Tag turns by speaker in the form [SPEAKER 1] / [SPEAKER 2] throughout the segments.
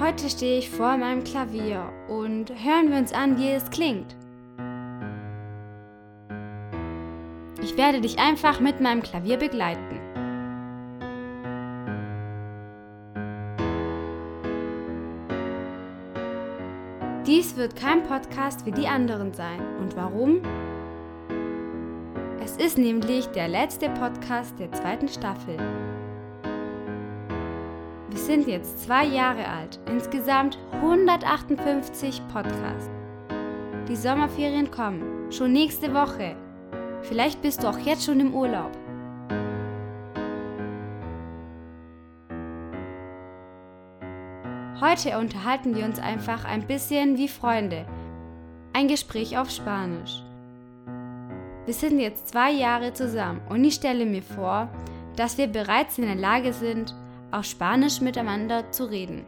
[SPEAKER 1] Heute stehe ich vor meinem Klavier und hören wir uns an, wie es klingt. Ich werde dich einfach mit meinem Klavier begleiten. Dies wird kein Podcast wie die anderen sein. Und warum? Es ist nämlich der letzte Podcast der zweiten Staffel. Sind jetzt zwei Jahre alt, insgesamt 158 Podcasts. Die Sommerferien kommen, schon nächste Woche. Vielleicht bist du auch jetzt schon im Urlaub. Heute unterhalten wir uns einfach ein bisschen wie Freunde. Ein Gespräch auf Spanisch. Wir sind jetzt zwei Jahre zusammen und ich stelle mir vor, dass wir bereits in der Lage sind, auf Spanisch miteinander zu reden.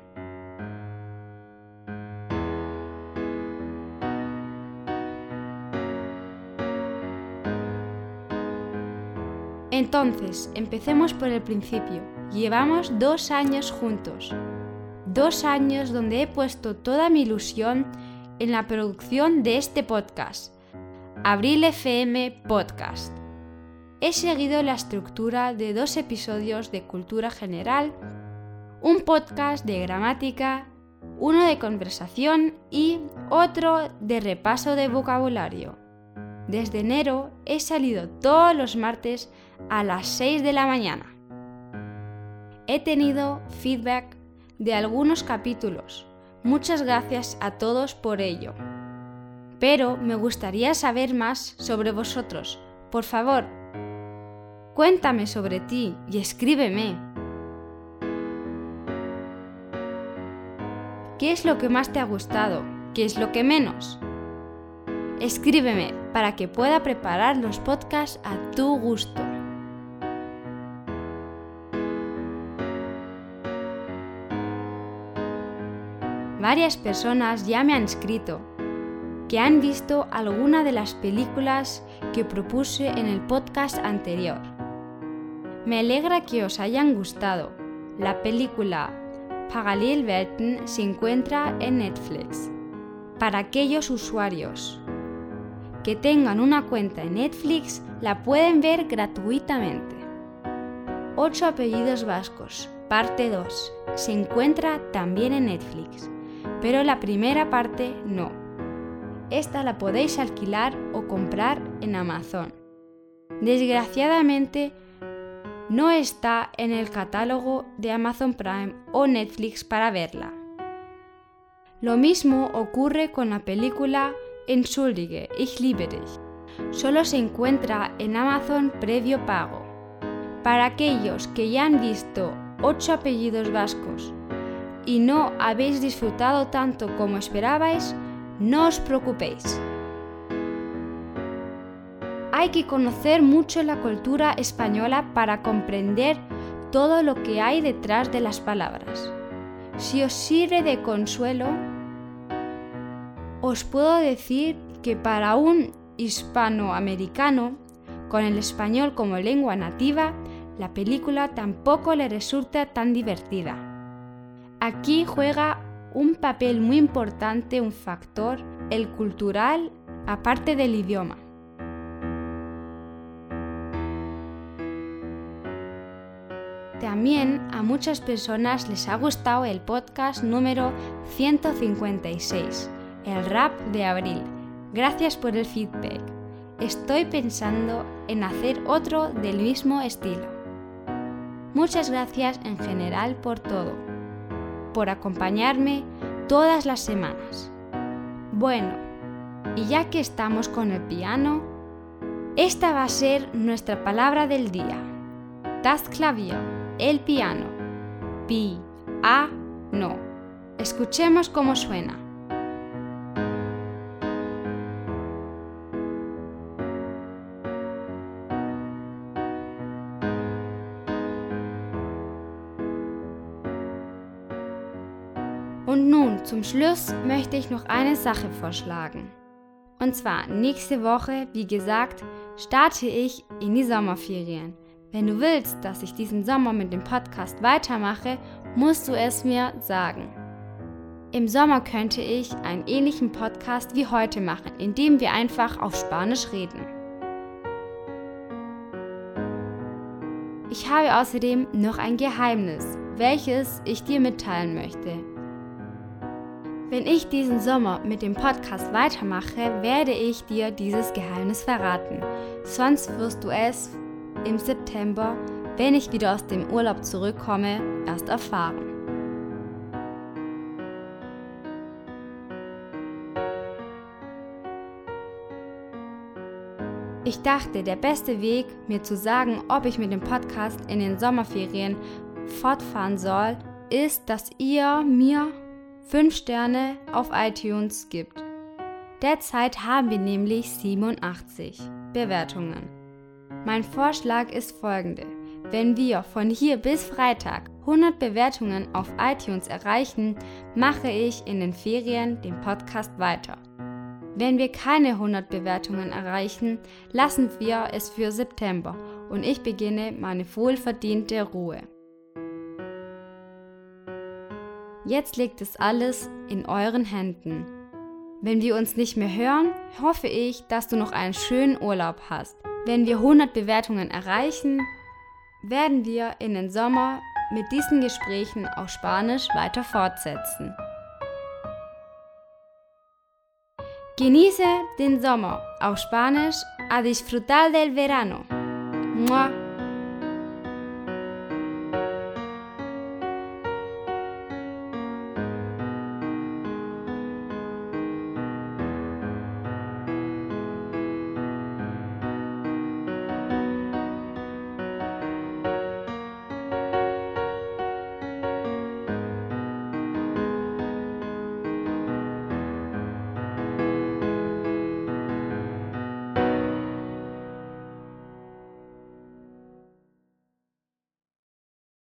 [SPEAKER 1] Entonces, empecemos por el principio. Llevamos dos años juntos. Dos años donde he puesto toda mi ilusión en la producción de este podcast, Abril FM Podcast. He seguido la estructura de dos episodios de cultura general, un podcast de gramática, uno de conversación y otro de repaso de vocabulario. Desde enero he salido todos los martes a las 6 de la mañana. He tenido feedback de algunos capítulos. Muchas gracias a todos por ello. Pero me gustaría saber más sobre vosotros. Por favor, cuéntame sobre ti y escríbeme. ¿Qué es lo que más te ha gustado? ¿Qué es lo que menos? Escríbeme para que pueda preparar los podcasts a tu gusto. Varias personas ya me han escrito que han visto alguna de las películas que propuse en el podcast anterior. Me alegra que os hayan gustado. La película Parallelwelten se encuentra en Netflix. Para aquellos usuarios que tengan una cuenta en Netflix, la pueden ver gratuitamente. Ocho apellidos vascos, parte 2, se encuentra también en Netflix, pero la primera parte no. Esta la podéis alquilar o comprar en Amazon. Desgraciadamente, no está en el catálogo de Amazon Prime o Netflix para verla. Lo mismo ocurre con la película Entschuldige, ich liebe dich. Solo se encuentra en Amazon previo pago. Para aquellos que ya han visto ocho apellidos vascos y no habéis disfrutado tanto como esperabais, no os preocupéis. Hay que conocer mucho la cultura española para comprender todo lo que hay detrás de las palabras. Si os sirve de consuelo, os puedo decir que para un hispanoamericano, con el español como lengua nativa, la película tampoco le resulta tan divertida. Aquí juega un papel muy importante, un factor, el cultural, aparte del idioma. También a muchas personas les ha gustado el podcast número 156 el rap de abril. Gracias por el feedback. Estoy pensando en hacer otro del mismo estilo. Muchas gracias en general por todo, por acompañarme todas las semanas. Bueno, y ya que estamos con el piano, esta va a ser nuestra palabra del día. Das Klavier, el piano. Pi, a, no. Escuchemos cómo suena. Und nun zum Schluss möchte ich noch eine Sache vorschlagen. Und zwar nächste Woche, wie gesagt, starte ich in die Sommerferien. Wenn du willst, dass ich diesen Sommer mit dem Podcast weitermache, musst du es mir sagen. Im Sommer könnte ich einen ähnlichen Podcast wie heute machen, in dem wir einfach auf Spanisch reden. Ich habe außerdem noch ein Geheimnis, welches ich dir mitteilen möchte. Wenn ich diesen Sommer mit dem Podcast weitermache, werde ich dir dieses Geheimnis verraten. Sonst wirst du es im September, wenn ich wieder aus dem Urlaub zurückkomme, erst erfahren. Ich dachte, der beste Weg, mir zu sagen, ob ich mit dem Podcast in den Sommerferien fortfahren soll, ist, dass ihr mir 5 Sterne auf iTunes gibt. Derzeit haben wir nämlich 87 Bewertungen. Mein Vorschlag ist folgende. Wenn wir von hier bis Freitag 100 Bewertungen auf iTunes erreichen, mache ich in den Ferien den Podcast weiter. Wenn wir keine 100 Bewertungen erreichen, lassen wir es für September und ich beginne meine wohlverdiente Ruhe. Jetzt liegt es alles in euren Händen. Wenn wir uns nicht mehr hören, hoffe ich, dass du noch einen schönen Urlaub hast. Wenn wir 100 Bewertungen erreichen, werden wir in den Sommer mit diesen Gesprächen auf Spanisch weiter fortsetzen. Genieße den Sommer auf Spanisch a disfrutar del verano. Mua.